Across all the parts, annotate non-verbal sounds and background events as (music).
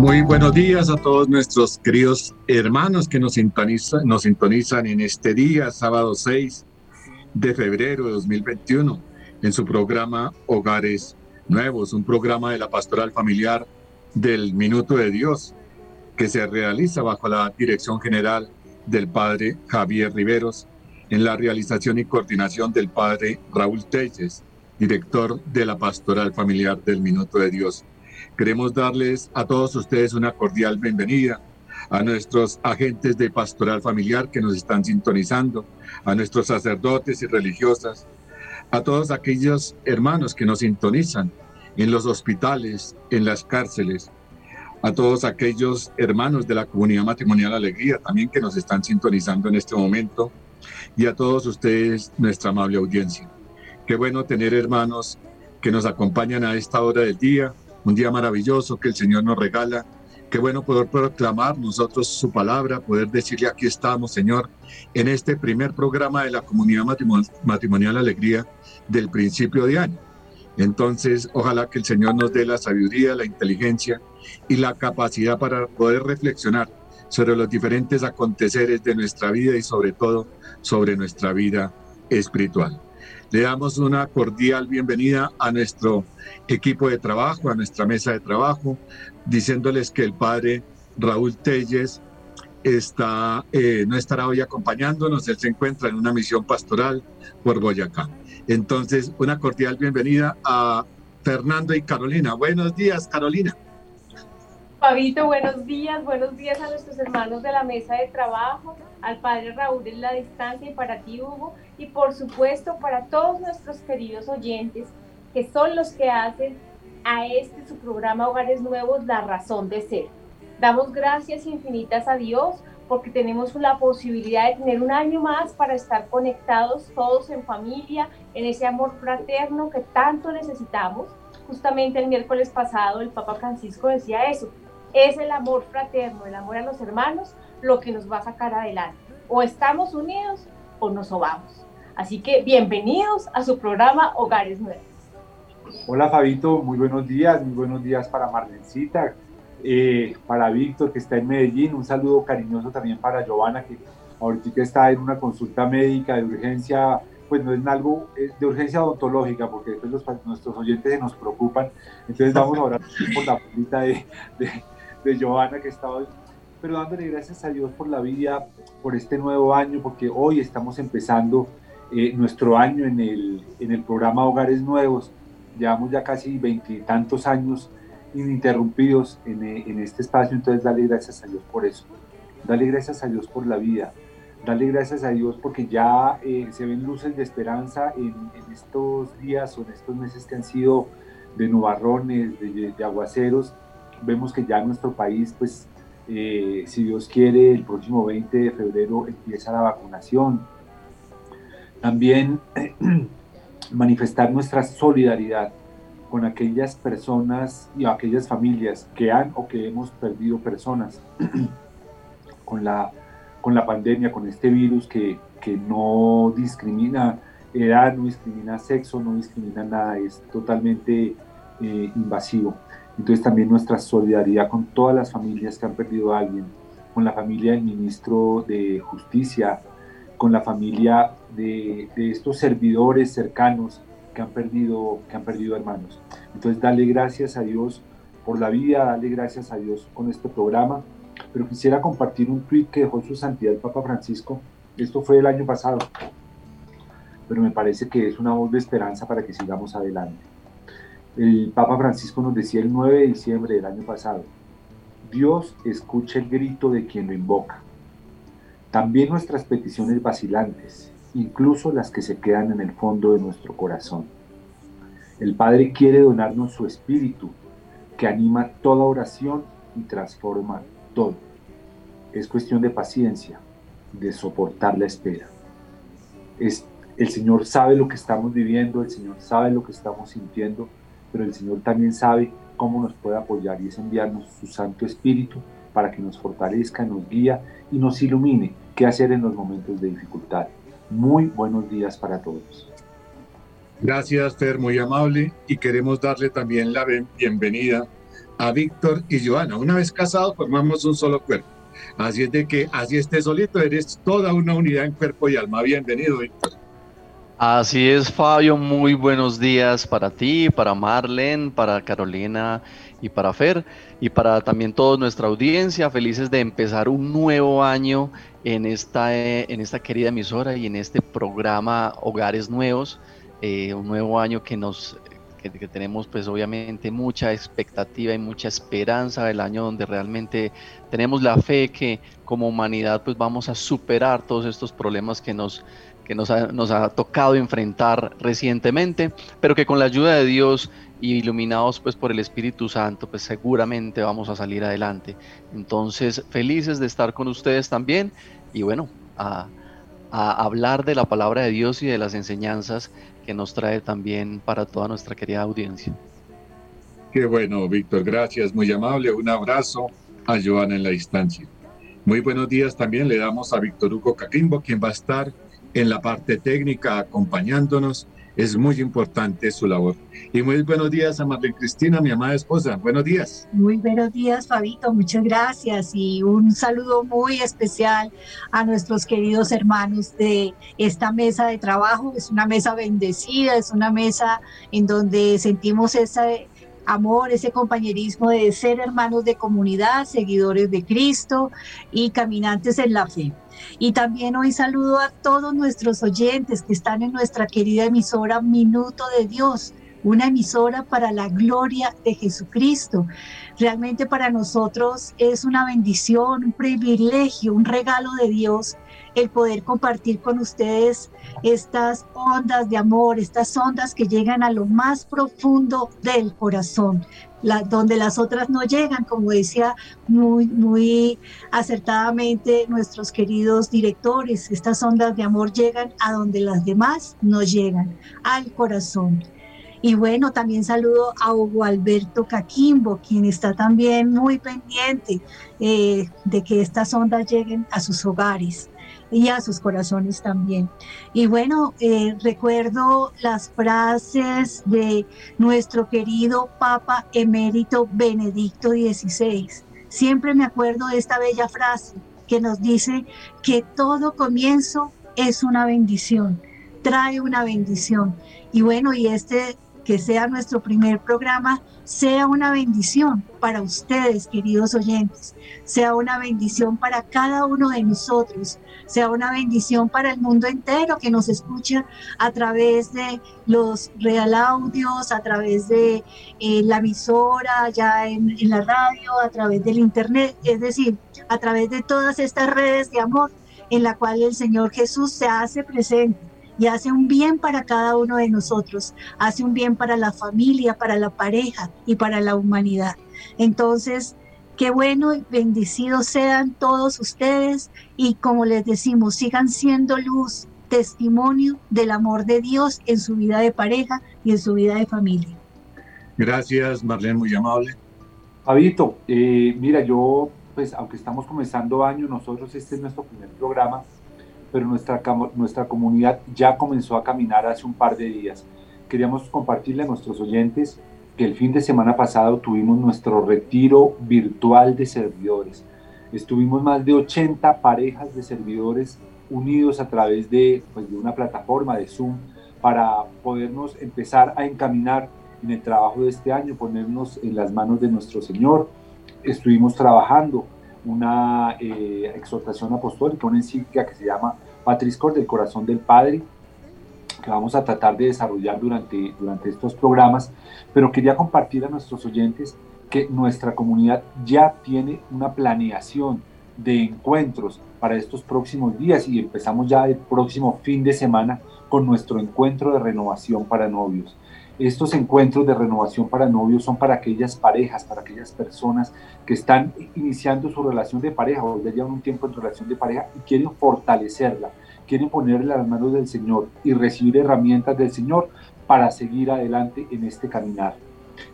Muy buenos días a todos nuestros queridos hermanos que nos sintonizan, nos sintonizan en este día, sábado 6 de febrero de 2021, en su programa Hogares Nuevos, un programa de la pastoral familiar del Minuto de Dios, que se realiza bajo la dirección general del padre Javier Riveros, en la realización y coordinación del padre Raúl Telles, director de la pastoral familiar del Minuto de Dios. Queremos darles a todos ustedes una cordial bienvenida, a nuestros agentes de pastoral familiar que nos están sintonizando, a nuestros sacerdotes y religiosas, a todos aquellos hermanos que nos sintonizan en los hospitales, en las cárceles, a todos aquellos hermanos de la comunidad matrimonial Alegría también que nos están sintonizando en este momento y a todos ustedes, nuestra amable audiencia. Qué bueno tener hermanos que nos acompañan a esta hora del día un día maravilloso que el Señor nos regala. Qué bueno poder proclamar nosotros su palabra, poder decirle aquí estamos, Señor, en este primer programa de la comunidad matrimonial Alegría del principio de año. Entonces, ojalá que el Señor nos dé la sabiduría, la inteligencia y la capacidad para poder reflexionar sobre los diferentes aconteceres de nuestra vida y sobre todo sobre nuestra vida espiritual. Le damos una cordial bienvenida a nuestro equipo de trabajo, a nuestra mesa de trabajo, diciéndoles que el padre Raúl Telles está, eh, no estará hoy acompañándonos, él se encuentra en una misión pastoral por Boyacá. Entonces, una cordial bienvenida a Fernando y Carolina. Buenos días, Carolina. Fabito, buenos días, buenos días a nuestros hermanos de la mesa de trabajo, al padre Raúl en la distancia y para ti, Hugo, y por supuesto para todos nuestros queridos oyentes, que son los que hacen a este su programa Hogares Nuevos la razón de ser. Damos gracias infinitas a Dios porque tenemos la posibilidad de tener un año más para estar conectados todos en familia, en ese amor fraterno que tanto necesitamos. Justamente el miércoles pasado el Papa Francisco decía eso, es el amor fraterno, el amor a los hermanos, lo que nos va a sacar adelante. O estamos unidos o nos sobamos. Así que bienvenidos a su programa Hogares Nuevos. Hola Fabito, muy buenos días, muy buenos días para Marlencita, eh, para Víctor que está en Medellín, un saludo cariñoso también para Giovanna que ahorita está en una consulta médica de urgencia, pues no es algo de urgencia odontológica porque después nuestros oyentes se nos preocupan, entonces vamos a orar por la bolita de de Johanna que estaba pero dándole gracias a Dios por la vida, por este nuevo año, porque hoy estamos empezando eh, nuestro año en el, en el programa Hogares Nuevos. Llevamos ya casi veintitantos años ininterrumpidos en, eh, en, este espacio, entonces dale gracias a Dios por eso. Dale gracias a Dios por la vida. Dale gracias a Dios porque ya eh, se ven luces de esperanza en, en, estos días o en estos meses que han sido de nubarrones, de, de aguaceros vemos que ya nuestro país, pues, eh, si Dios quiere, el próximo 20 de febrero empieza la vacunación. También (clears throat) manifestar nuestra solidaridad con aquellas personas y aquellas familias que han o que hemos perdido personas (clears throat) con, la, con la pandemia, con este virus que, que no discrimina edad, no discrimina sexo, no discrimina nada, es totalmente eh, invasivo. Entonces también nuestra solidaridad con todas las familias que han perdido a alguien, con la familia del ministro de Justicia, con la familia de, estos servidores cercanos que han perdido, que han perdido hermanos. Entonces dale gracias a Dios por la vida, dale gracias a Dios con este programa. Pero quisiera compartir un tweet que dejó su santidad el Papa Francisco. Esto fue el año pasado, pero me parece que es una voz de esperanza para que sigamos adelante. El Papa Francisco nos decía el 9 de diciembre del año pasado, Dios escucha el grito de quien lo invoca. También nuestras peticiones vacilantes, incluso las que se quedan en el fondo de nuestro corazón. El Padre quiere donarnos su espíritu, que anima toda oración y transforma todo. Es cuestión de paciencia, de soportar la espera. Es, el Señor sabe lo que estamos viviendo, el Señor sabe lo que estamos sintiendo, pero el Señor también sabe cómo nos puede apoyar y es enviarnos su Santo Espíritu para que nos fortalezca, nos guía y nos ilumine qué hacer en los momentos de dificultad. Muy buenos días para todos. Gracias, Fer, muy amable. Y queremos darle también la bienvenida a Víctor y Joana. Una vez casados, formamos un solo cuerpo. Así es de que, así estés solito, eres toda una unidad en cuerpo y alma. Bienvenido, Víctor. Así es, Fabio. Muy buenos días para ti, para Marlene, para Carolina y para Fer y para también toda nuestra audiencia. Felices de empezar un nuevo año en esta, eh, en esta querida emisora y en este programa Hogares Nuevos. Eh, un nuevo año que nos que, tenemos pues obviamente mucha expectativa y mucha esperanza el año donde realmente tenemos la fe que como humanidad pues vamos a superar todos estos problemas que nos que nos ha, tocado enfrentar recientemente, pero que con la ayuda de Dios y iluminados pues por el Espíritu Santo, pues seguramente vamos a salir adelante. Entonces, felices de estar con ustedes también y bueno, a, a hablar de la palabra de Dios y de las enseñanzas que nos trae también para toda nuestra querida audiencia. Qué bueno, Víctor, gracias, muy amable. Un abrazo a Joana en la distancia. Muy buenos días también le damos a Víctor Hugo Caquimbo, quien va a estar en la parte técnica acompañándonos. Es muy importante su labor. Y muy buenos días a Marlene Cristina, mi amada esposa. Buenos días. Muy buenos días, Fabito. Muchas gracias. Y un saludo muy especial a nuestros queridos hermanos de esta mesa de trabajo. Es una mesa bendecida, es una mesa en donde sentimos ese amor, ese compañerismo de ser hermanos de comunidad, seguidores de Cristo y caminantes en la fe. Y también hoy saludo a todos nuestros oyentes que están en nuestra querida emisora Minuto de Dios, una emisora para la gloria de Jesucristo. Realmente para nosotros es una bendición, un privilegio, un regalo de Dios el poder compartir con ustedes estas ondas de amor, estas ondas que llegan a lo más profundo del corazón, donde las otras no llegan, como decía muy, muy acertadamente nuestros queridos directores, estas ondas de amor llegan a donde las demás no llegan, al corazón. Y bueno, también saludo a Hugo Alberto Caquimbo, quien está también muy pendiente eh, de que estas ondas lleguen a sus hogares y a sus corazones también. Y bueno, eh, recuerdo las frases de nuestro querido Papa emérito Benedicto XVI. Siempre me acuerdo de esta bella frase que nos dice que todo comienzo es una bendición, trae una bendición. Y bueno, y este que sea nuestro primer programa, sea una bendición para ustedes, queridos oyentes, sea una bendición para cada uno de nosotros, sea una bendición para el mundo entero que nos escucha a través de los real audios, a través de eh, la emisora, ya en, en la radio, a través del internet, es decir, a través de todas estas redes de amor en la cual el Señor Jesús se hace presente y hace un bien para cada uno de nosotros, hace un bien para la familia, para la pareja y para la humanidad. Entonces, qué bueno y bendecidos sean todos ustedes y como les decimos, sigan siendo luz, testimonio del amor de Dios en su vida de pareja y en su vida de familia. Gracias, Marlene, muy amable. Fabito, eh, mira, yo, pues aunque estamos comenzando año, nosotros este es nuestro primer programa, pero nuestra, nuestra comunidad ya comenzó a caminar hace un par de días. Queríamos compartirle a nuestros oyentes que el fin de semana pasado tuvimos nuestro retiro virtual de servidores. Estuvimos más de 80 parejas de servidores unidos a través de, pues, de una plataforma de Zoom para podernos empezar a encaminar en el trabajo de este año, ponernos en las manos de nuestro Señor. Estuvimos trabajando una eh, exhortación apostólica, una encíclica que se llama Patris Cor del Corazón del Padre, que vamos a tratar de desarrollar durante, durante estos programas, pero quería compartir a nuestros oyentes que nuestra comunidad ya tiene una planeación de encuentros para estos próximos días y empezamos ya el próximo fin de semana con nuestro encuentro de renovación para novios. Estos encuentros de renovación para novios son para aquellas parejas, para aquellas personas que están iniciando su relación de pareja o ya llevan un tiempo en relación de pareja y quieren fortalecerla, quieren ponerle las manos del Señor y recibir herramientas del Señor para seguir adelante en este caminar.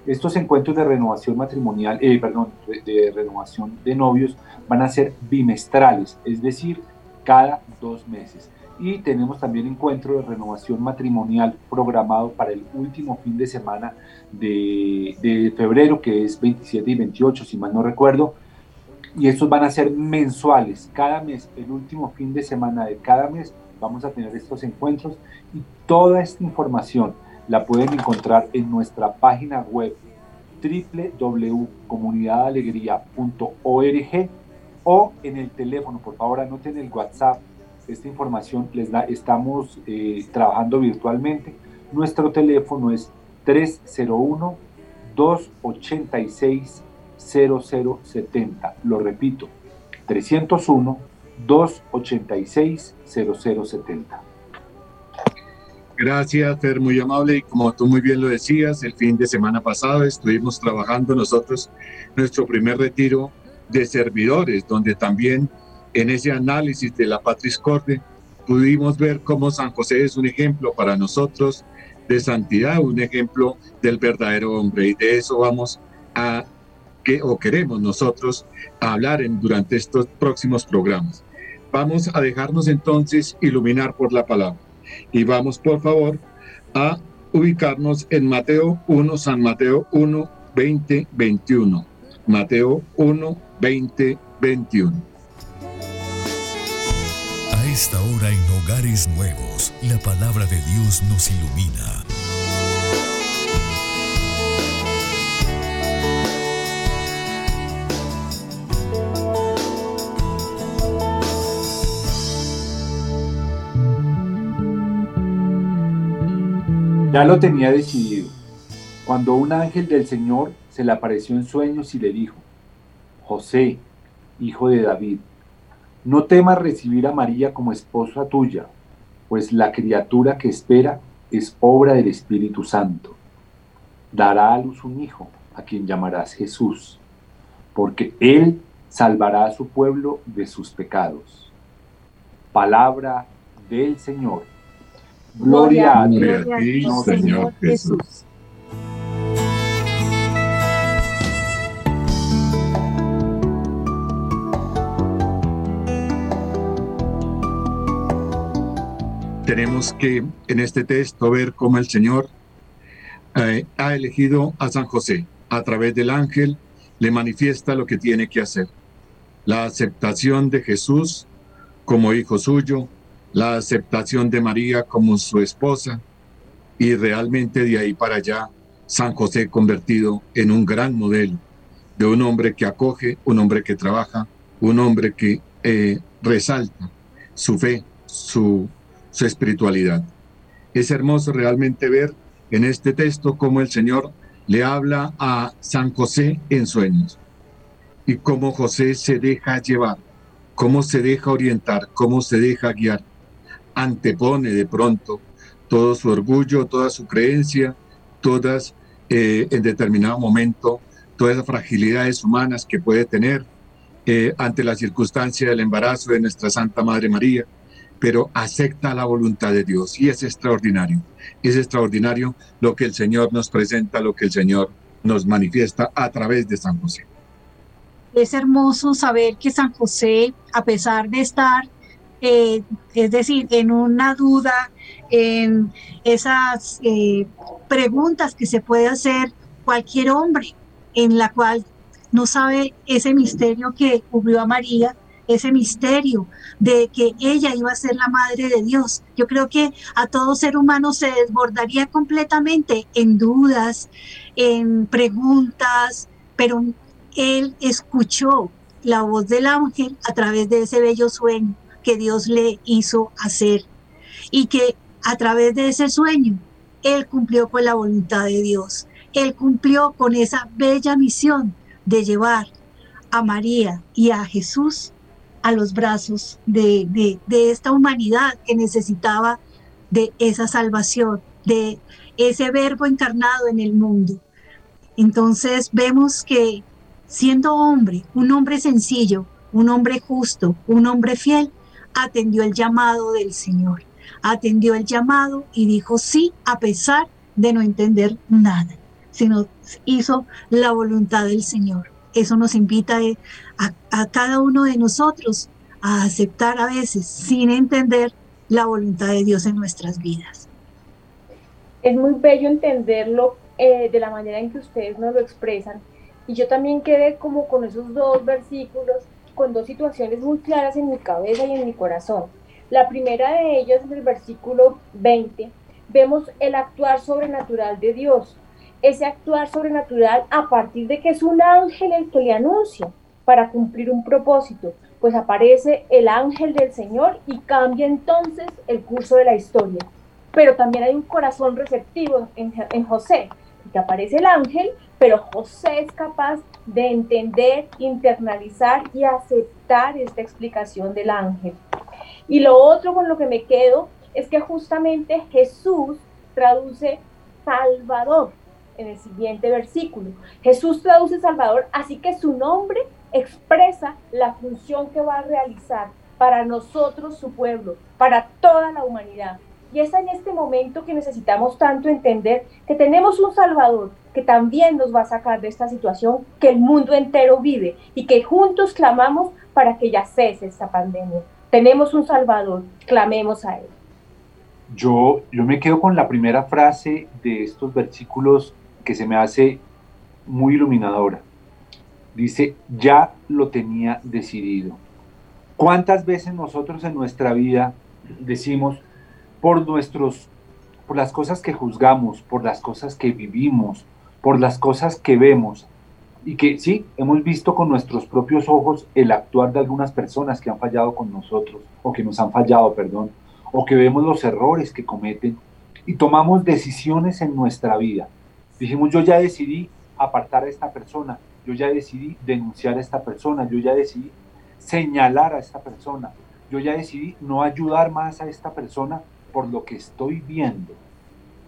Estos encuentros de renovación matrimonial, eh, perdón, de renovación de novios van a ser bimestrales, es decir, cada dos meses y tenemos también encuentro de renovación matrimonial programado para el último fin de semana de, febrero, que es 27 y 28, si mal no recuerdo. Y estos van a ser mensuales, cada mes, el último fin de semana de cada mes vamos a tener estos encuentros y toda esta información la pueden encontrar en nuestra página web www.comunidadalegría.org o en el teléfono, por favor anoten el WhatsApp esta información les da, estamos eh, trabajando virtualmente. Nuestro teléfono es 301 286 0070. Lo repito, 301 286 0070. Gracias, Fer, muy amable. Y como tú muy bien lo decías, el fin de semana pasado estuvimos trabajando nosotros nuestro primer retiro de servidores, donde también en ese análisis de la Patris Corde, pudimos ver cómo San José es un ejemplo para nosotros de santidad, un ejemplo del verdadero hombre. Y de eso vamos a, que, o queremos nosotros, hablar en, durante estos próximos programas. Vamos a dejarnos entonces iluminar por la palabra. Y vamos, por favor, a ubicarnos en Mateo 1, San Mateo 1, 20, 21. Mateo 1, 20, 21 esta hora en Hogares Nuevos, la palabra de Dios nos ilumina. Ya lo tenía decidido. Cuando un ángel del Señor se le apareció en sueños y le dijo, José, hijo de David, no temas recibir a María como esposa tuya, pues la criatura que espera es obra del Espíritu Santo. Dará a luz un hijo, a quien llamarás Jesús, porque él salvará a su pueblo de sus pecados. Palabra del Señor. Gloria, a, ti, Señor Jesús. Tenemos que en este texto ver cómo el Señor eh, ha elegido a San José. A través del ángel le manifiesta lo que tiene que hacer. La aceptación de Jesús como hijo suyo, la aceptación de María como su esposa y realmente de ahí para allá San José convertido en un gran modelo de un hombre que acoge, un hombre que trabaja, un hombre que eh, resalta su fe, su su espiritualidad. Es hermoso realmente ver en este texto cómo el Señor le habla a San José en sueños y cómo José se deja llevar, cómo se deja orientar, cómo se deja guiar. Antepone de pronto todo su orgullo, toda su creencia, todas eh, en determinado momento, todas las fragilidades humanas que puede tener eh, ante la circunstancia del embarazo de nuestra Santa Madre María pero acepta la voluntad de Dios y es extraordinario. Es extraordinario lo que el Señor nos presenta, lo que el Señor nos manifiesta a través de San José. Es hermoso saber que San José, a pesar de estar, eh, es decir, en una duda, en esas eh, preguntas que se puede hacer cualquier hombre, en la cual no sabe ese misterio que cubrió a María, ese misterio de que ella iba a ser la madre de Dios. Yo creo que a todo ser humano se desbordaría completamente en dudas, en preguntas, pero él escuchó la voz del ángel a través de ese bello sueño que Dios le hizo hacer y que a través de ese sueño él cumplió con la voluntad de Dios. Él cumplió con esa bella misión de llevar a María y a Jesús a los brazos de, esta humanidad que necesitaba de esa salvación de ese verbo encarnado en el mundo. Entonces vemos que siendo hombre, un hombre sencillo, un hombre justo, un hombre fiel, atendió el llamado del Señor, atendió el llamado y dijo sí a pesar de no entender nada, sino hizo la voluntad del Señor. Eso nos invita a, a cada uno de nosotros a aceptar a veces sin entender la voluntad de Dios en nuestras vidas. Es muy bello entenderlo eh, de la manera en que ustedes nos lo expresan. Y yo también quedé como con esos dos versículos, con dos situaciones muy claras en mi cabeza y en mi corazón. La primera de ellas en el versículo 20. Vemos el actuar sobrenatural de Dios. Ese actuar sobrenatural a partir de que es un ángel el que le anuncia para cumplir un propósito, pues aparece el ángel del Señor y cambia entonces el curso de la historia. Pero también hay un corazón receptivo en, en José, que aparece el ángel, pero José es capaz de entender, internalizar y aceptar esta explicación del ángel. Y lo otro con lo que me quedo es que justamente Jesús traduce Salvador en el siguiente versículo. Jesús traduce Salvador, así que su nombre expresa la función que va a realizar para nosotros, su pueblo, para toda la humanidad. Y es en este momento que necesitamos tanto entender que tenemos un Salvador que también nos va a sacar de esta situación que el mundo entero vive y que juntos clamamos para que ya cese esta pandemia. Tenemos un Salvador, clamemos a Él. Yo, yo me quedo con la primera frase de estos versículos que se me hace muy iluminadora. Dice, ya lo tenía decidido. ¿Cuántas veces nosotros en nuestra vida decimos, por nuestros, por las cosas que juzgamos, por las cosas que vivimos, por las cosas que vemos. Y que sí, hemos visto con nuestros propios ojos el actuar de algunas personas que han fallado con nosotros, o que nos han fallado, perdón, o que vemos los errores que cometen y tomamos decisiones en nuestra vida. Dijimos, yo ya decidí apartar a esta persona, yo ya decidí denunciar a esta persona, yo ya decidí señalar a esta persona, yo ya decidí no ayudar más a esta persona por lo que estoy viendo,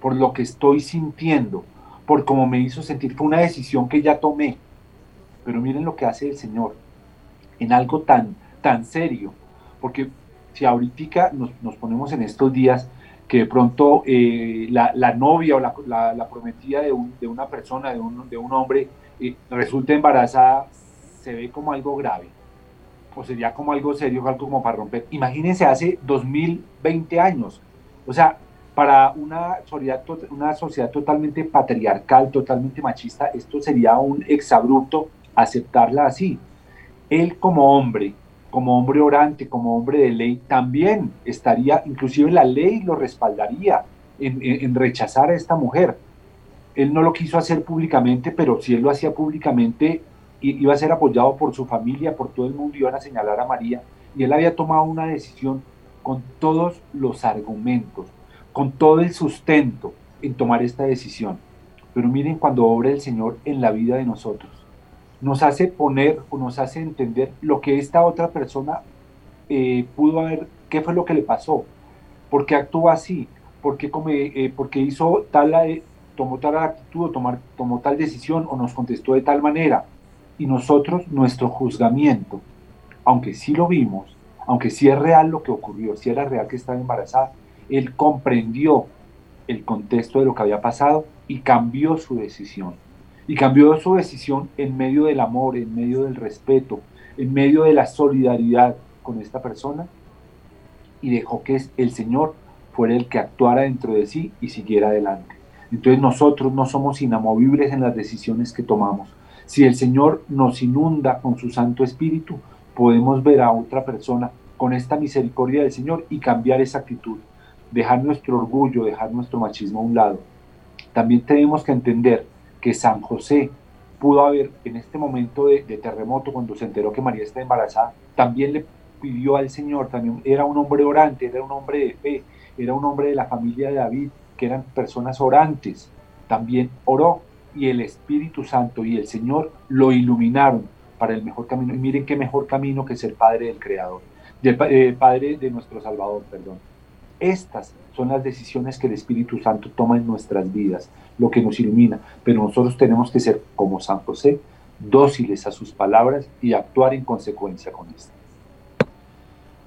por lo que estoy sintiendo, por cómo me hizo sentir. Fue una decisión que ya tomé. Pero miren lo que hace el Señor en algo tan, tan serio. Porque si ahorita nos, ponemos en estos días que de pronto eh, la, novia o la, prometida de, una persona, de un, de un hombre, eh, resulta embarazada, se ve como algo grave. O sería como algo serio, algo como para romper. Imagínense hace 2020 años, o sea, para una sociedad, una sociedad totalmente patriarcal, totalmente machista, esto sería un exabrupto aceptarla así. Él como hombre, como hombre orante, como hombre de ley, también estaría, inclusive la ley lo respaldaría en, rechazar a esta mujer. Él no lo quiso hacer públicamente, pero si él lo hacía públicamente, iba a ser apoyado por su familia, por todo el mundo, iban a señalar a María, y él había tomado una decisión con todos los argumentos, con todo el sustento en tomar esta decisión. Pero miren cuando obra el Señor en la vida de nosotros. Nos hace poner o nos hace entender lo que esta otra persona eh, pudo haber, qué fue lo que le pasó, por qué actuó así, por qué, eh, hizo tal, eh, tomó tal actitud o tomar, tomó tal decisión o nos contestó de tal manera. Y nosotros, nuestro juzgamiento, aunque sí lo vimos, aunque sí es real lo que ocurrió, sí era real que estaba embarazada, él comprendió el contexto de lo que había pasado y cambió su decisión. Y cambió su decisión en medio del amor, en medio del respeto, en medio de la solidaridad con esta persona y dejó que el Señor fuera el que actuara dentro de sí y siguiera adelante. Entonces nosotros no somos inamovibles en las decisiones que tomamos. Si el Señor nos inunda con su Santo Espíritu, podemos ver a otra persona con esta misericordia del Señor y cambiar esa actitud, dejar nuestro orgullo, dejar nuestro machismo a un lado. También tenemos que entender que San José pudo haber, en este momento de, terremoto, cuando se enteró que María está embarazada, también le pidió al Señor, también era un hombre orante, era un hombre de fe, era un hombre de la familia de David, que eran personas orantes, también oró y el Espíritu Santo y el Señor lo iluminaron para el mejor camino. Y miren qué mejor camino que ser Padre del Creador, del eh, Padre de nuestro Salvador, perdón. Estas son las decisiones que el Espíritu Santo toma en nuestras vidas, lo que nos ilumina. Pero nosotros tenemos que ser como San José, dóciles a sus palabras y actuar en consecuencia con esto.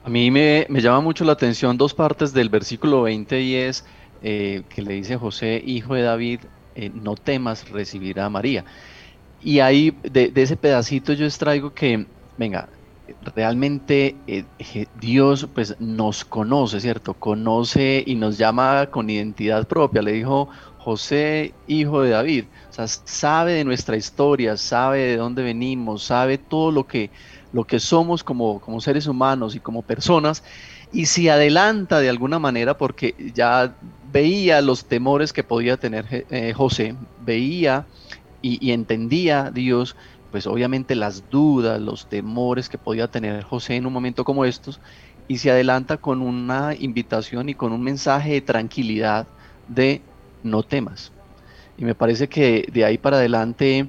A mí me, llama mucho la atención dos partes del versículo 20 y es eh, que le dice José, hijo de David, eh, no temas recibir a María. Y ahí de, de, ese pedacito yo extraigo que, venga, realmente eh, Dios pues nos conoce, ¿cierto? Conoce y nos llama con identidad propia. Le dijo José, hijo de David. Sabe de nuestra historia, sabe de dónde venimos, sabe todo lo que, lo que somos como, como seres humanos y como personas. Y se adelanta de alguna manera porque ya veía los temores que podía tener eh, José, veía y, y entendía Dios pues obviamente las dudas, los temores que podía tener José en un momento como estos, y se adelanta con una invitación y con un mensaje de tranquilidad de no temas. Y me parece que de ahí para adelante,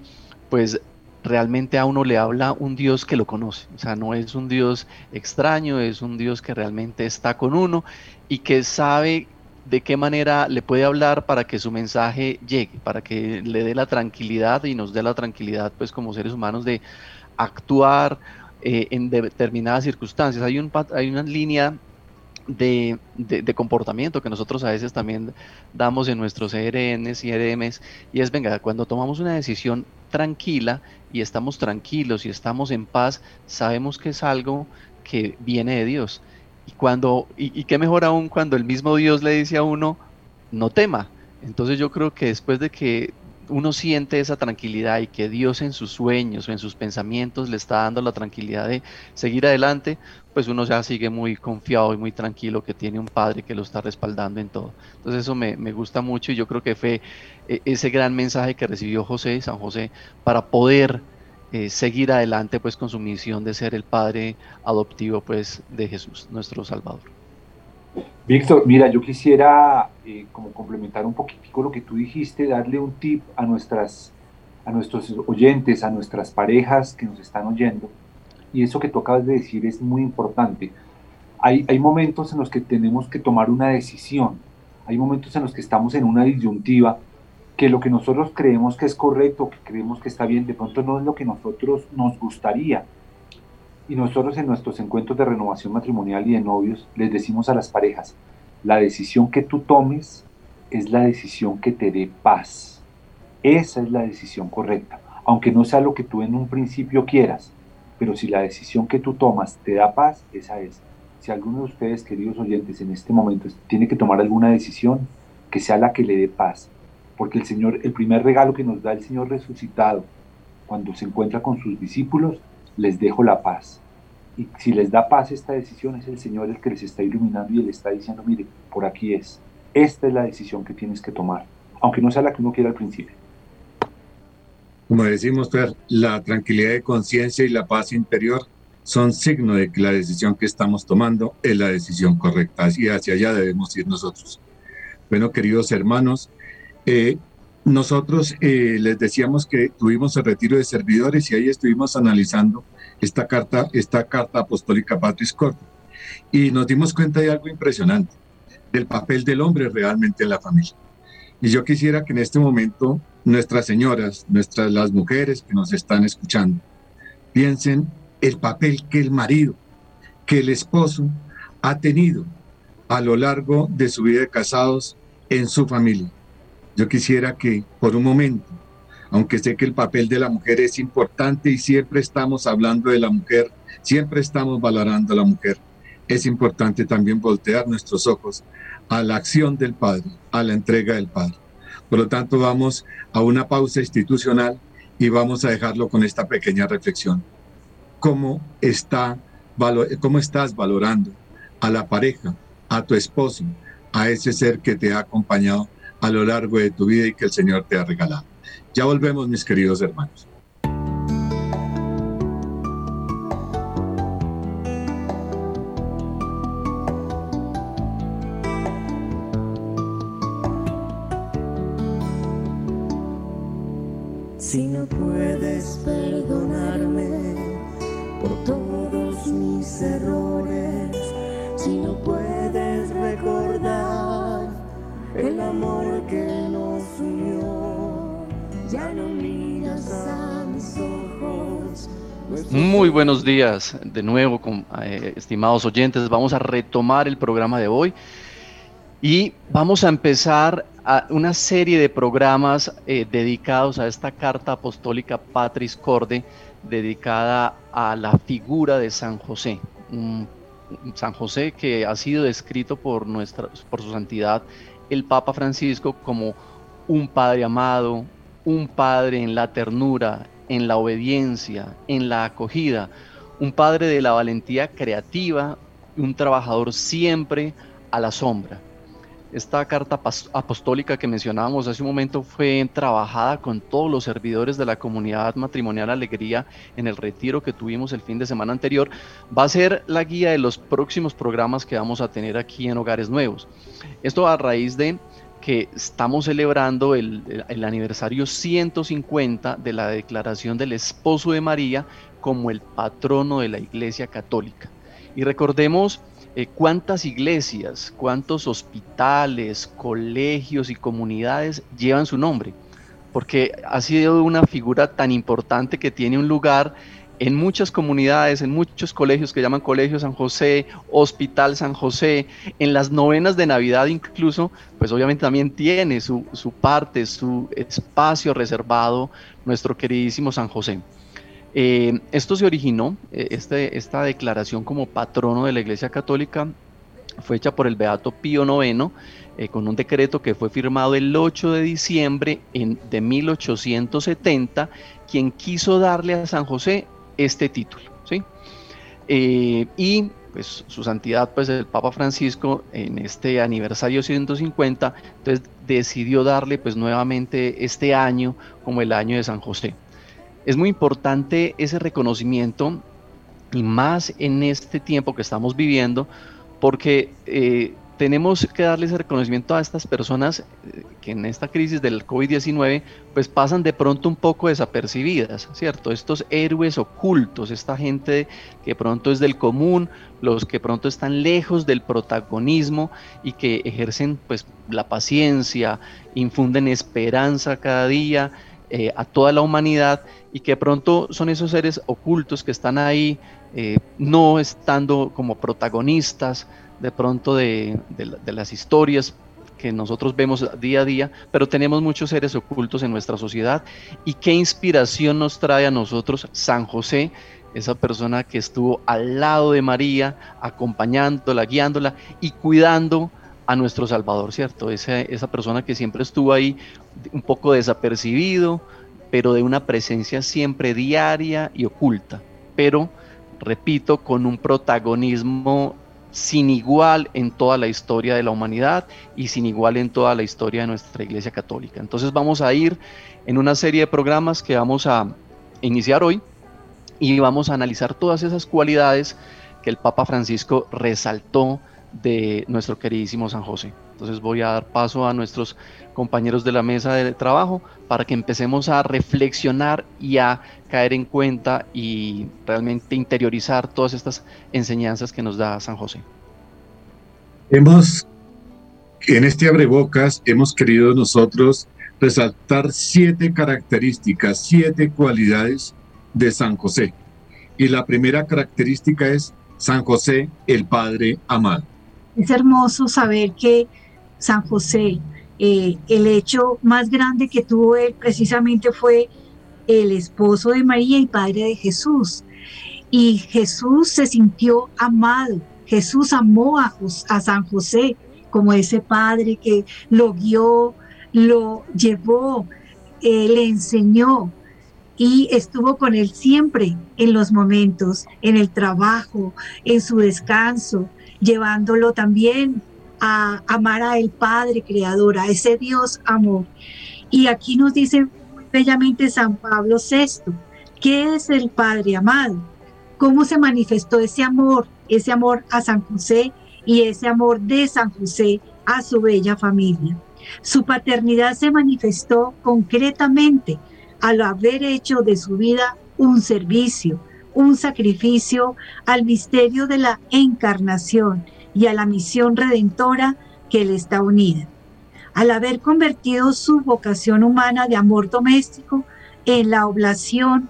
pues realmente a uno le habla un Dios que lo conoce. O sea, no es un Dios extraño, es un Dios que realmente está con uno y que sabe de qué manera le puede hablar para que su mensaje llegue, para que le dé la tranquilidad y nos dé la tranquilidad, pues como seres humanos, de actuar eh, en determinadas circunstancias. Hay, un, hay una línea de, de, comportamiento que nosotros a veces también damos en nuestros ERNs y ERMs, y es, venga, cuando tomamos una decisión tranquila y estamos tranquilos y estamos en paz, sabemos que es algo que viene de Dios y cuando, y, qué mejor aún cuando el mismo Dios le dice a uno, no tema. Entonces yo creo que después de que uno siente esa tranquilidad y que Dios en sus sueños o en sus pensamientos le está dando la tranquilidad de seguir adelante, pues uno ya sigue muy confiado y muy tranquilo que tiene un padre que lo está respaldando en todo. Entonces eso me, gusta mucho y yo creo que fue eh, ese gran mensaje que recibió José, San José, para poder eh, seguir adelante pues con su misión de ser el padre adoptivo pues de Jesús, nuestro Salvador. Víctor, mira, yo quisiera eh, como complementar un poquitico lo que tú dijiste, darle un tip a nuestras a nuestros oyentes, a nuestras parejas que nos están oyendo. Y eso que tú acabas de decir es muy importante. Hay, hay momentos en los que tenemos que tomar una decisión. Hay momentos en los que estamos en una disyuntiva que lo que nosotros creemos que es correcto, que creemos que está bien, de pronto no es lo que nosotros nos gustaría. Y nosotros en nuestros encuentros de renovación matrimonial y de novios les decimos a las parejas, la decisión que tú tomes es la decisión que te dé paz. Esa es la decisión correcta, aunque no sea lo que tú en un principio quieras, pero si la decisión que tú tomas te da paz, esa es. Si alguno de ustedes, queridos oyentes, en este momento tiene que tomar alguna decisión, que sea la que le dé paz, porque el Señor, el primer regalo que nos da el Señor resucitado, cuando se encuentra con sus discípulos, les dejo la paz. Y si les da paz esta decisión, es el Señor el que les está iluminando y le está diciendo, mire, por aquí es. Esta es la decisión que tienes que tomar, aunque no sea la que uno quiera al principio. Como decimos, la tranquilidad de conciencia y la paz interior son signo de que la decisión que estamos tomando es la decisión correcta y hacia allá debemos ir nosotros. Bueno, queridos hermanos, eh, nosotros eh, les decíamos que tuvimos el retiro de servidores y ahí estuvimos analizando esta carta, esta carta apostólica Patris Corde. Y nos dimos cuenta de algo impresionante, del papel del hombre realmente en la familia. Y yo quisiera que en este momento nuestras señoras, nuestras las mujeres que nos están escuchando, piensen el papel que el marido, que el esposo ha tenido a lo largo de su vida de casados en su familia yo quisiera que por un momento, aunque sé que el papel de la mujer es importante y siempre estamos hablando de la mujer, siempre estamos valorando a la mujer, es importante también voltear nuestros ojos a la acción del Padre, a la entrega del Padre. Por lo tanto, vamos a una pausa institucional y vamos a dejarlo con esta pequeña reflexión. ¿Cómo, cómo estás valorando a la pareja, a tu esposo, a ese ser que te ha acompañado a lo largo de tu vida y que el Señor te ha regalado. Ya volvemos, mis queridos hermanos. Si no puedes perdonarme Muy buenos días de nuevo, eh, estimados oyentes. Vamos a retomar el programa de hoy y vamos a empezar una serie de programas eh, dedicados a esta carta apostólica Patris Corde, dedicada a la figura de San José. San José que ha sido descrito por, nuestra, por su santidad el Papa Francisco como un padre amado, un padre en la ternura, en la obediencia, en la acogida, un padre de la valentía creativa, un trabajador siempre a la sombra. Esta carta apostólica que mencionábamos hace un momento fue trabajada con todos los servidores de la comunidad matrimonial Alegría en el retiro que tuvimos el fin de semana anterior. Va a ser la guía de los próximos programas que vamos a tener aquí en Hogares Nuevos. Esto a raíz de que estamos celebrando el, aniversario 150 de la declaración del esposo de María como el patrono de la Iglesia Católica. Y recordemos eh, cuántas iglesias, cuántos hospitales, colegios y comunidades llevan su nombre, porque ha sido una figura tan importante que tiene un lugar en muchas comunidades, en muchos colegios que llaman Colegio San José, Hospital San José, en las novenas de Navidad incluso, pues obviamente también tiene su, parte, su espacio reservado nuestro queridísimo San José. Eh, esto se originó, eh, este, esta declaración como patrono de la Iglesia Católica fue hecha por el Beato Pío IX eh, con un decreto que fue firmado el 8 de diciembre de 1870, quien quiso darle a San José este título. ¿sí? Eh, y pues su santidad, pues el Papa Francisco, en este aniversario 150, entonces decidió darle pues nuevamente este año como el año de San José. Es muy importante ese reconocimiento y más en este tiempo que estamos viviendo, porque eh, tenemos que darles reconocimiento a estas personas eh, que en esta crisis del COVID-19 pues pasan de pronto un poco desapercibidas, ¿cierto? Estos héroes ocultos, esta gente que pronto es del común, los que pronto están lejos del protagonismo y que ejercen pues la paciencia, infunden esperanza cada día eh, a toda la humanidad y que pronto son esos seres ocultos que están ahí eh, no estando como protagonistas, de pronto de, las historias que nosotros vemos día a día, pero tenemos muchos seres ocultos en nuestra sociedad. ¿Y qué inspiración nos trae a nosotros San José, esa persona que estuvo al lado de María, acompañándola, guiándola y cuidando a nuestro Salvador, ¿cierto? Esa, esa persona que siempre estuvo ahí un poco desapercibido, pero de una presencia siempre diaria y oculta, pero, repito, con un protagonismo sin igual en toda la historia de la humanidad y sin igual en toda la historia de nuestra Iglesia Católica. Entonces vamos a ir en una serie de programas que vamos a iniciar hoy y vamos a analizar todas esas cualidades que el Papa Francisco resaltó de nuestro queridísimo San José. Entonces voy a dar paso a nuestros compañeros de la mesa de trabajo para que empecemos a reflexionar y a caer en cuenta y realmente interiorizar todas estas enseñanzas que nos da San José. Hemos, en este abrebocas, hemos querido nosotros resaltar siete características, siete cualidades de San José. Y la primera característica es San José, el Padre amado. Es hermoso saber que San José, eh, el hecho más grande que tuvo él precisamente fue el esposo de María y padre de Jesús. Y Jesús se sintió amado. Jesús amó a, San José como ese padre que lo guió, lo llevó, eh, le enseñó y estuvo con él siempre en los momentos, en el trabajo, en su descanso, llevándolo también a amar a el Padre Creador, a ese Dios amor. Y aquí nos dice bellamente San Pablo VI, ¿qué es el Padre amado? ¿Cómo se manifestó ese amor, ese amor a San José y ese amor de San José a su bella familia? Su paternidad se manifestó concretamente al haber hecho de su vida un servicio, un sacrificio al misterio de la encarnación y a la misión redentora que le está unida al haber convertido su vocación humana de amor doméstico en la oblación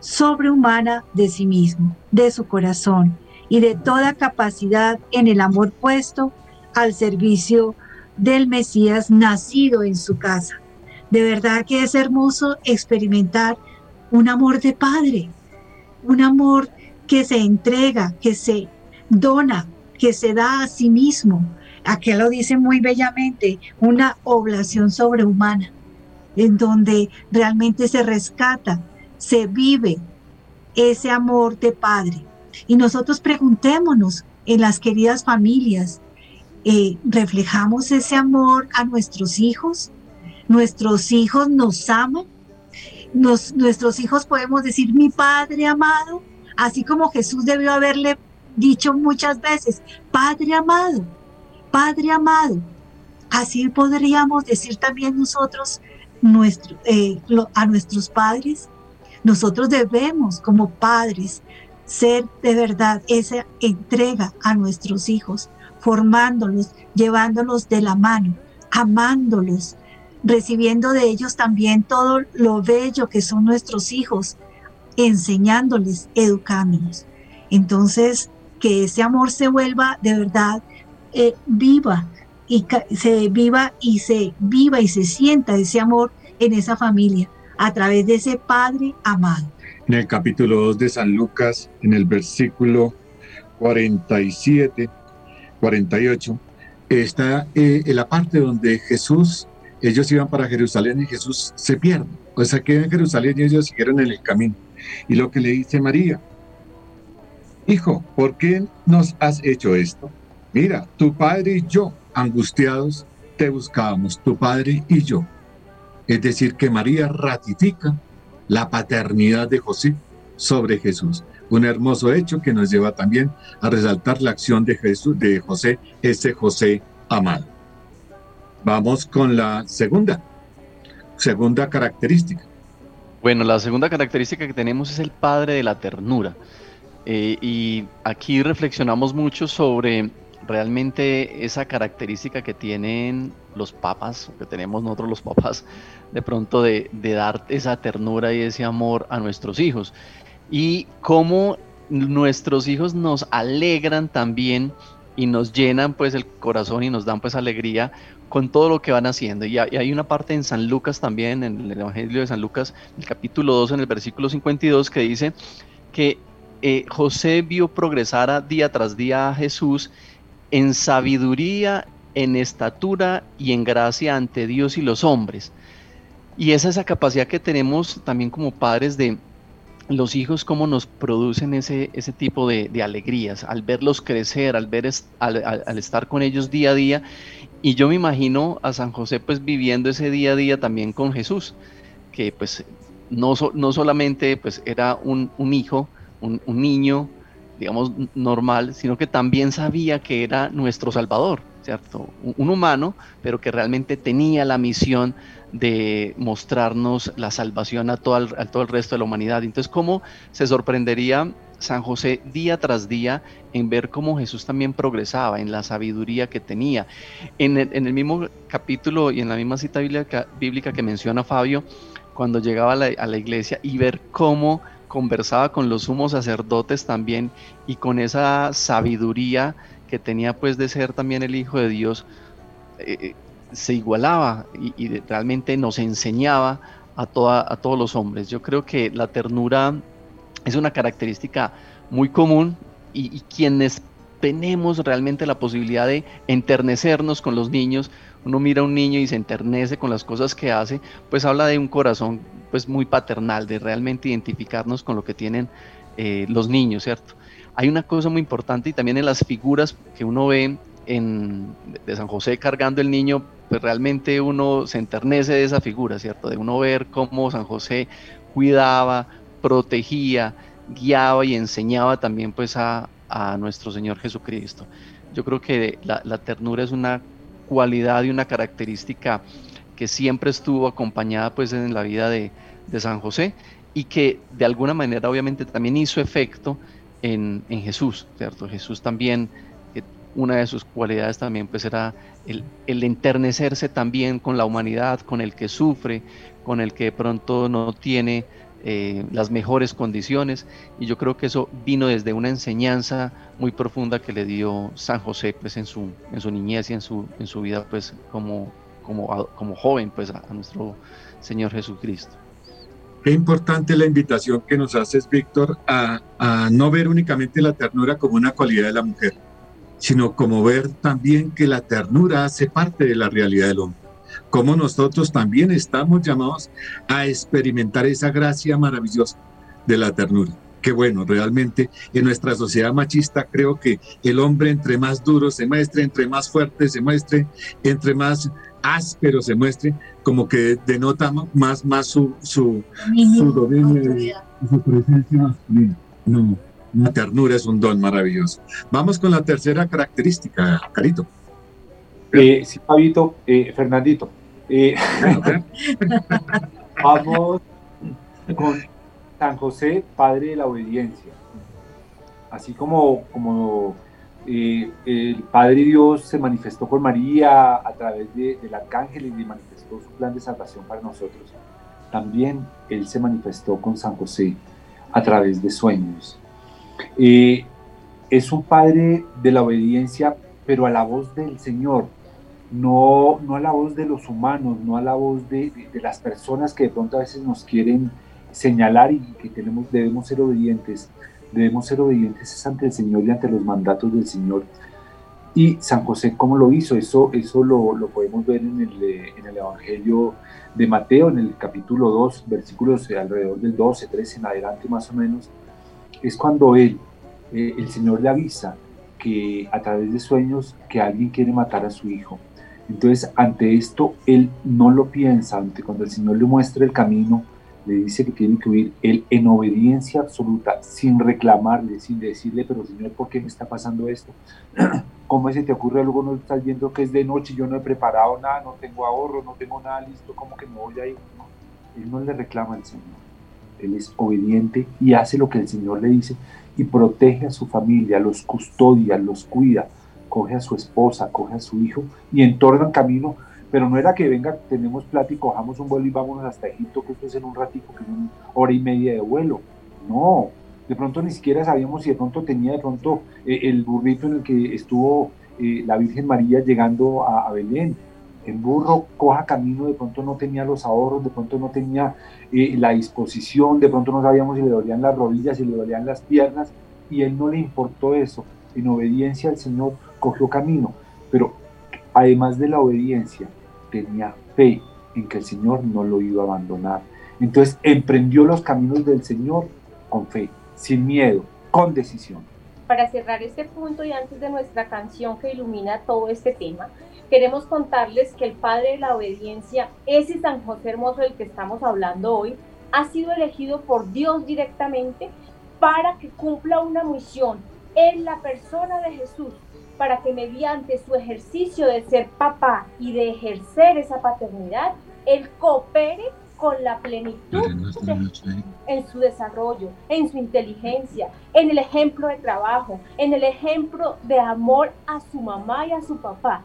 sobrehumana de sí mismo, de su corazón y de toda capacidad en el amor puesto al servicio del Mesías nacido en su casa. De verdad que es hermoso experimentar un amor de padre, un amor que se entrega, que se dona, que se da a sí mismo. Aquí lo dice muy bellamente, una oblación sobrehumana, en donde realmente se rescata, se vive ese amor de padre. Y nosotros preguntémonos en las queridas familias, eh, ¿reflejamos ese amor a nuestros hijos? ¿Nuestros hijos nos aman? Nuestros hijos podemos decir, mi Padre amado, así como Jesús debió haberle dicho muchas veces, Padre amado, Padre amado. Así podríamos decir también nosotros nuestro, eh, a nuestros padres. Nosotros debemos como padres ser de verdad esa entrega a nuestros hijos, formándolos, llevándolos de la mano, amándolos, recibiendo de ellos también todo lo bello que son nuestros hijos, enseñándoles, educándolos. Entonces, que ese amor se vuelva de verdad eh, viva y se viva y se viva y se sienta ese amor en esa familia a través de ese Padre amado. En el capítulo 2 de San Lucas, en el versículo 47, 48, está eh, en la parte donde Jesús ellos iban para Jerusalén y Jesús se pierde. O sea, queda en Jerusalén y ellos siguieron en el camino. Y lo que le dice María, Hijo, ¿por qué nos has hecho esto? Mira, tu padre y yo, angustiados, te buscábamos, tu padre y yo. Es decir, que María ratifica la paternidad de José sobre Jesús. Un hermoso hecho que nos lleva también a resaltar la acción de Jesús, de José, ese José amado. Vamos con la segunda, segunda característica. Bueno, la segunda característica que tenemos es el padre de la ternura. Eh, y aquí reflexionamos mucho sobre realmente esa característica que tienen los papas, que tenemos nosotros los papas, de pronto de, de, dar esa ternura y ese amor a nuestros hijos. Y cómo nuestros hijos nos alegran también y nos llenan pues el corazón y nos dan pues alegría con todo lo que van haciendo. Y hay una parte en San Lucas también, en el Evangelio de San Lucas, el capítulo 2, en el versículo 52, que dice que eh, José vio progresar día tras día a Jesús en sabiduría, en estatura y en gracia ante Dios y los hombres. Y esa es esa capacidad que tenemos también como padres de los hijos cómo nos producen ese, ese tipo de, alegrías, al verlos crecer, al, ver al, estar con ellos día a día. Y yo me imagino a San José pues viviendo ese día a día también con Jesús, que pues no, no solamente pues era un, hijo, un, un niño, digamos, normal, sino que también sabía que era nuestro Salvador, ¿cierto? Un, humano, pero que realmente tenía la misión de mostrarnos la salvación a todo, el, todo el resto de la humanidad. Entonces, ¿cómo se sorprendería San José día tras día en ver cómo Jesús también progresaba en la sabiduría que tenía? En el, en el mismo capítulo y en la misma cita bíblica, bíblica que menciona Fabio, cuando llegaba a la, a la iglesia y ver cómo conversaba con los sumos sacerdotes también y con esa sabiduría que tenía pues de ser también el Hijo de Dios, eh, eh, se igualaba y, realmente nos enseñaba a, toda, a todos los hombres. Yo creo que la ternura es una característica muy común y, quienes tenemos realmente la posibilidad de enternecernos con los niños, uno mira a un niño y se enternece con las cosas que hace, pues habla de un corazón pues muy paternal, de realmente identificarnos con lo que tienen eh, los niños, ¿cierto? Hay una cosa muy importante y también en las figuras que uno ve en, de San José cargando el niño, pues realmente uno se enternece de esa figura, ¿cierto? De uno ver cómo San José cuidaba, protegía, guiaba y enseñaba también pues a, nuestro Señor Jesucristo. Yo creo que la ternura es una cualidad y una característica que siempre estuvo acompañada pues en la vida de, San José y que de alguna manera obviamente también hizo efecto en, Jesús, ¿cierto? Jesús también, una de sus cualidades también pues era el, el, enternecerse también con la humanidad, con el que sufre, con el que de pronto no tiene eh, las mejores condiciones y yo creo que eso vino desde una enseñanza muy profunda que le dio San José pues en su, en su niñez y en su, en su vida pues como, como, como joven pues a, nuestro Señor Jesucristo. Qué importante la invitación que nos haces, Víctor, a, a no ver únicamente la ternura como una cualidad de la mujer, sino como ver también que la ternura hace parte de la realidad del hombre como nosotros también estamos llamados a experimentar esa gracia maravillosa de la ternura. Qué bueno, realmente en nuestra sociedad machista creo que el hombre entre más duro se muestre, entre más fuerte se muestre, entre más áspero se muestre, como que denota más, más su, su, su dominio su presencia masculina. No, la ternura es un don maravilloso. Vamos con la tercera característica, Carito. Eh, sí, Fabito, eh, Fernandito. Eh, (laughs) vamos con San José, Padre de la Obediencia. Así como, como eh, el Padre Dios se manifestó por María a través del arcángel y le manifestó su plan de salvación para nosotros, también Él se manifestó con San José a través de sueños. Es un Padre de la obediencia, pero a la voz del Señor, no, no a la voz de los humanos, no a la voz de, las personas que de pronto a veces nos quieren señalar y que tenemos, debemos ser obedientes. Debemos ser obedientes ante el Señor y ante los mandatos del Señor. Y San José, ¿cómo lo hizo? Eso, eso lo, podemos ver en el, en el, Evangelio de Mateo, en el capítulo 2, versículos alrededor del 12, 13 en adelante más o menos. Es cuando él, eh, el Señor le avisa que a través de sueños que alguien quiere matar a su hijo. Entonces, ante esto, él no lo piensa, ante cuando el Señor le muestra el camino, le dice que tiene que huir, él en obediencia absoluta, sin reclamarle, sin decirle, pero Señor, ¿por qué me está pasando esto? (clears throat) ¿Cómo se te ocurre? Luego no estás viendo que es de noche, yo no he preparado nada, no tengo ahorro, no tengo nada listo, ¿cómo que me voy a ir? él no le reclama al Señor. Él es obediente y hace lo que el Señor le dice y protege a su familia, los custodia, los cuida, coge a su esposa, coge a su hijo y entornan camino, pero no era que venga, tenemos plata y cojamos un vuelo y vámonos hasta Egipto, que esto es en un ratico, que es una hora y media de vuelo. No, de pronto ni siquiera sabíamos si de pronto tenía de pronto eh, el burrito en el que estuvo eh, la Virgen María llegando a, Belén. El burro coja camino, de pronto no tenía los ahorros, de pronto no tenía eh, la disposición, de pronto no sabíamos si le dolían las rodillas, si le dolían las piernas, y él no le importó eso. En obediencia al Señor cogió camino, pero además de la obediencia, tenía fe en que el Señor no lo iba a abandonar. Entonces emprendió los caminos del Señor con fe, sin miedo, con decisión. Para cerrar este punto y antes de nuestra canción que ilumina todo este tema, queremos contarles que el Padre de la Obediencia, ese San José Hermoso del que estamos hablando hoy, ha sido elegido por Dios directamente para que cumpla una misión en la persona de Jesús, para que mediante su ejercicio de ser papá y de ejercer esa paternidad, él coopere con la plenitud en su desarrollo, en su inteligencia, en el ejemplo de trabajo, en el ejemplo de amor a su mamá y a su papá.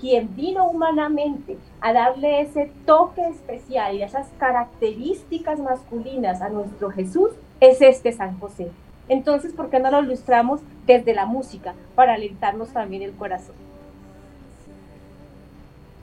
Quien vino humanamente a darle ese toque especial y esas características masculinas a nuestro Jesús es este San José. Entonces, ¿por qué no lo ilustramos desde la música para alentarnos también el corazón?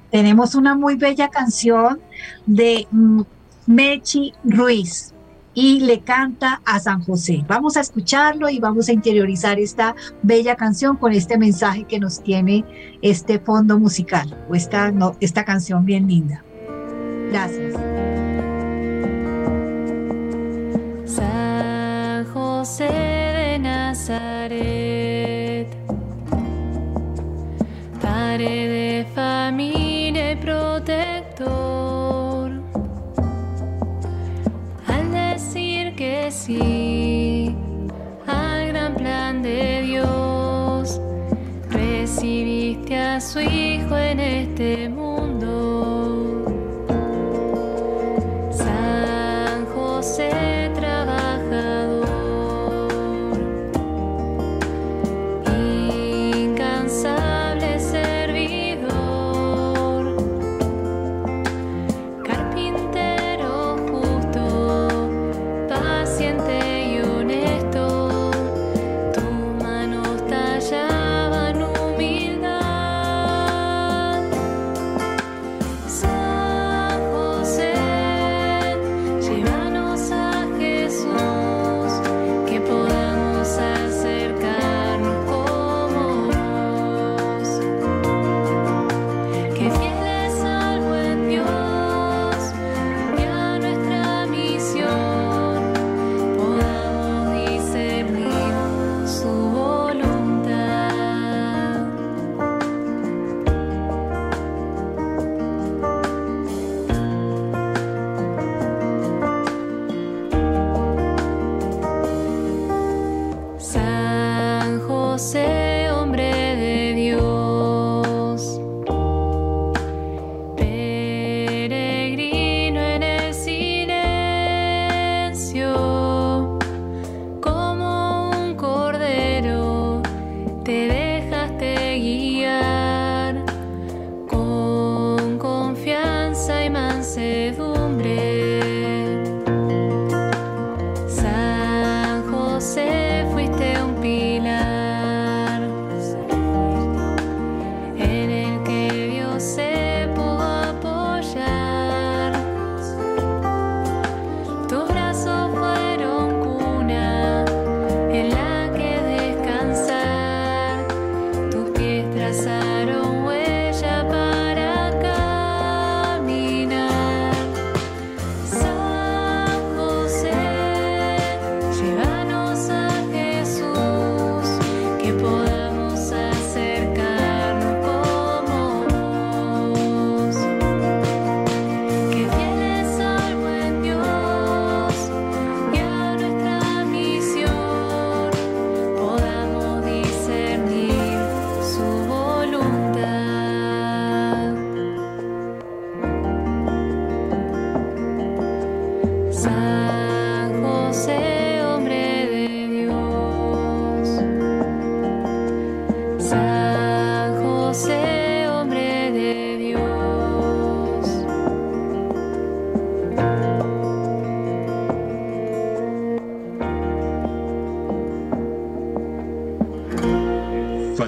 Tenemos una muy bella canción de mm, Mechi Ruiz y le canta a San José. Vamos a escucharlo y vamos a interiorizar esta bella canción con este mensaje que nos tiene este fondo musical o esta, esta canción bien linda. Gracias. Su Hijo en este mundo.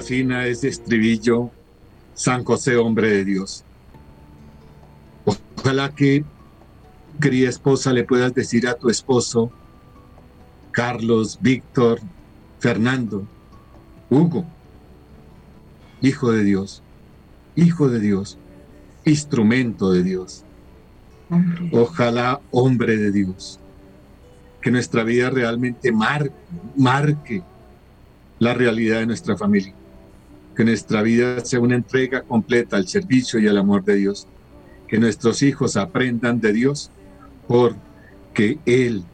Fascina ese estribillo, San José, hombre de Dios. Ojalá que, querida esposa, le puedas decir a tu esposo, Carlos, Víctor, Fernando, Hugo, Hijo de Dios, Hijo de Dios, instrumento de Dios. Ojalá hombre de Dios. Que nuestra vida realmente marque, marque la realidad de nuestra familia. Que nuestra vida sea una entrega completa al servicio y al amor de Dios. Que nuestros hijos aprendan de Dios porque Él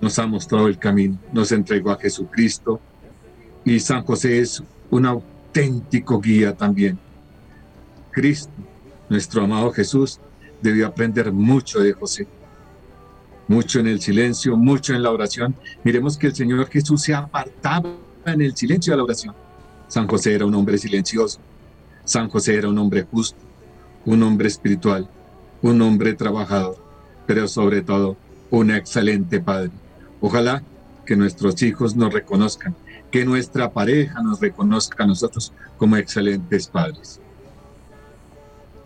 nos ha mostrado el camino, nos entregó a Jesucristo y San José es un auténtico guía también. Cristo, nuestro amado Jesús, debió aprender mucho de José, mucho en el silencio, mucho en la oración. Miremos que el Señor Jesús se apartaba en el silencio de la oración. San José era un hombre silencioso. San José era un hombre justo, un hombre espiritual, un hombre trabajador, pero sobre todo un excelente padre. Ojalá que nuestros hijos nos reconozcan, que nuestra pareja nos reconozca a nosotros como excelentes padres.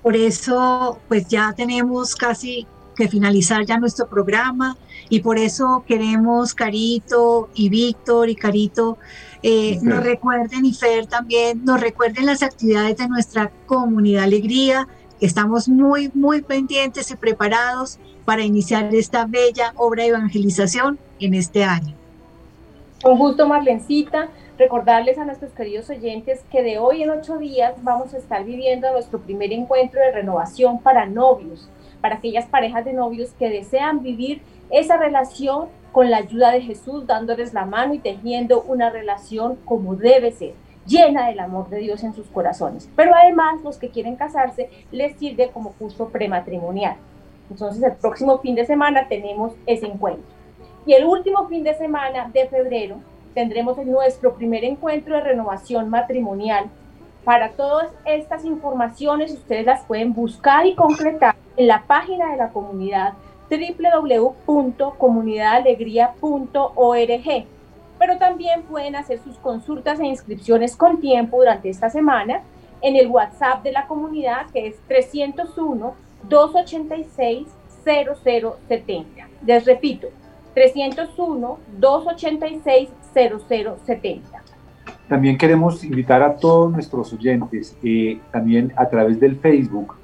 Por eso, pues ya tenemos casi que finalizar ya nuestro programa y por eso queremos Carito y Víctor y Carito eh, nos recuerden y Fer también nos recuerden las actividades de nuestra comunidad Alegría, que estamos muy, muy pendientes y preparados para iniciar esta bella obra de evangelización en este año. Con gusto, Marlencita. Recordarles a nuestros queridos oyentes que de hoy en ocho días vamos a estar viviendo nuestro primer encuentro de renovación para novios, para aquellas parejas de novios que desean vivir esa relación con la ayuda de Jesús, dándoles la mano y tejiendo una relación como debe ser, llena del amor de Dios en sus corazones. Pero además, los que quieren casarse les sirve como curso prematrimonial. Entonces, el próximo fin de semana tenemos ese encuentro. Y el último fin de semana de febrero tendremos nuestro primer encuentro de renovación matrimonial. Para todas estas informaciones ustedes las pueden buscar y concretar en la página de la comunidad www.comunidadalegría.org. Pero también pueden hacer sus consultas e inscripciones con tiempo durante esta semana en el WhatsApp de la comunidad que es 301 286 0070. Les repito, 301-286-0070. También queremos invitar a todos nuestros oyentes, eh, también a través del Facebook,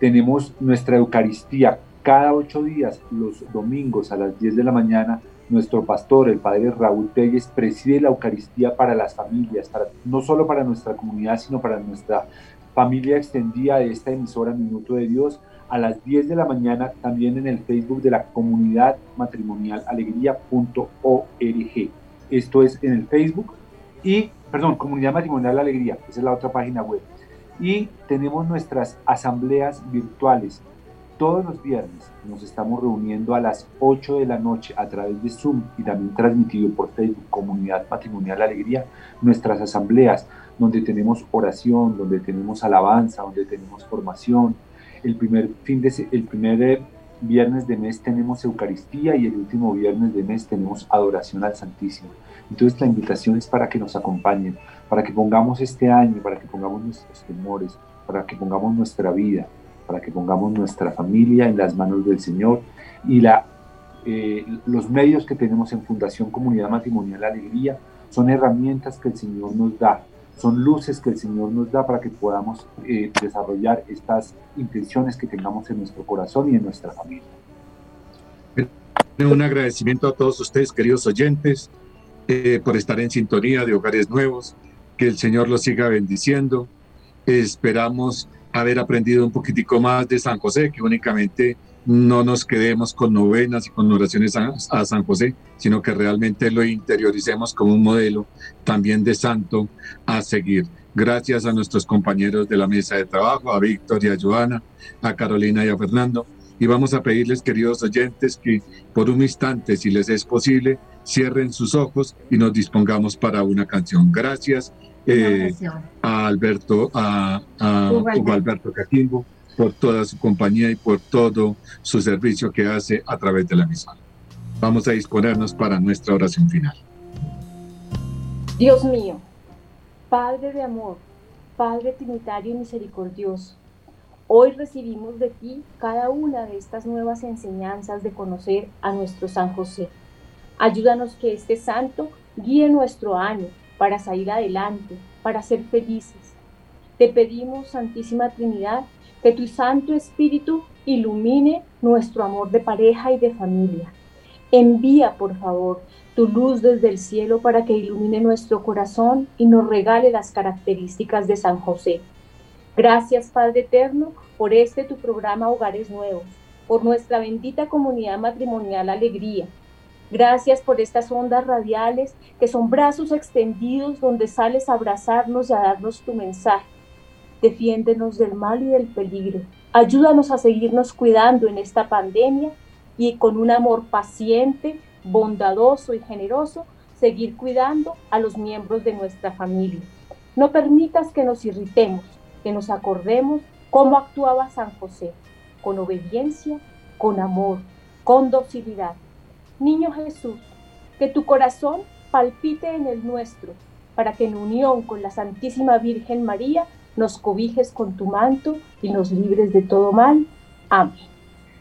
tenemos nuestra Eucaristía cada ocho días, los domingos a las 10 de la mañana. Nuestro pastor, el padre Raúl Telles, preside la Eucaristía para las familias, no solo para nuestra comunidad, sino para nuestra familia extendida de esta emisora Minuto de Dios a las 10 de la mañana también en el Facebook de la comunidad matrimonial alegría.org. Esto es en el Facebook Y, perdón, Comunidad Matrimonial Alegría, esa es la otra página web. Y tenemos nuestras asambleas virtuales. Todos los viernes nos estamos reuniendo a las 8 de la noche a través de Zoom y también transmitido por Facebook Comunidad Matrimonial La Alegría, nuestras asambleas donde tenemos oración, donde tenemos alabanza, donde tenemos formación. El primer, fin de, el primer eh, viernes de mes tenemos Eucaristía y el último viernes de mes tenemos adoración al Santísimo. Entonces la invitación es para que nos acompañen, para que pongamos este año, para que pongamos nuestros temores, para que pongamos nuestra vida, para que pongamos nuestra familia en las manos del Señor y la, eh, los medios que tenemos en Fundación Comunidad Matrimonial Alegría son herramientas que el Señor nos da, son luces que el Señor nos da para que podamos eh, desarrollar estas intenciones que tengamos en nuestro corazón y en nuestra familia. Un agradecimiento a todos ustedes, queridos oyentes, eh, por estar en sintonía de Hogares Nuevos. Que el Señor los siga bendiciendo. Esperamos haber aprendido un poquitico más de San José, que únicamente no nos quedemos con novenas y con oraciones a, San José, sino que realmente lo interioricemos como un modelo también de santo a seguir. Gracias a nuestros compañeros de la mesa de trabajo, a Víctor y a Joana, a Carolina y a Fernando. Y vamos a pedirles, queridos oyentes, que por un instante, si les es posible, cierren sus ojos y nos dispongamos para una canción. Gracias eh, a Alberto, a, a Hugo Alberto Caquimbo por toda su compañía y por todo su servicio que hace a través de la misma. Vamos a disponernos para nuestra oración final. Dios mío, Padre de amor, Padre trinitario y misericordioso, hoy recibimos de ti cada una de estas nuevas enseñanzas de conocer a nuestro San José. Ayúdanos que este santo guíe nuestro año para salir adelante, para ser felices. Te pedimos, Santísima Trinidad, que tu Santo Espíritu ilumine nuestro amor de pareja y de familia. Envía, por favor, tu luz desde el cielo para que ilumine nuestro corazón y nos regale las características de San José. Gracias, Padre Eterno, por este tu programa Hogares Nuevos, por nuestra bendita comunidad matrimonial Alegría. Gracias por estas ondas radiales que son brazos extendidos donde sales a abrazarnos y a darnos tu mensaje defiéndenos del mal y del peligro. Ayúdanos a seguirnos cuidando en esta pandemia y con un amor paciente, bondadoso y generoso, seguir cuidando a los miembros de nuestra familia. No permitas que nos irritemos, que nos acordemos cómo actuaba San José, con obediencia, con amor, con docilidad. Niño Jesús, que tu corazón palpite en el nuestro, para que en unión con la Santísima Virgen María nos cobijes con tu manto y nos libres de todo mal. Amén.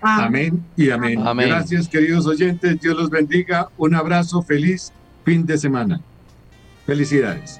Amén y amén. amén. Gracias, queridos oyentes. Dios los bendiga. Un abrazo. Feliz fin de semana. Felicidades.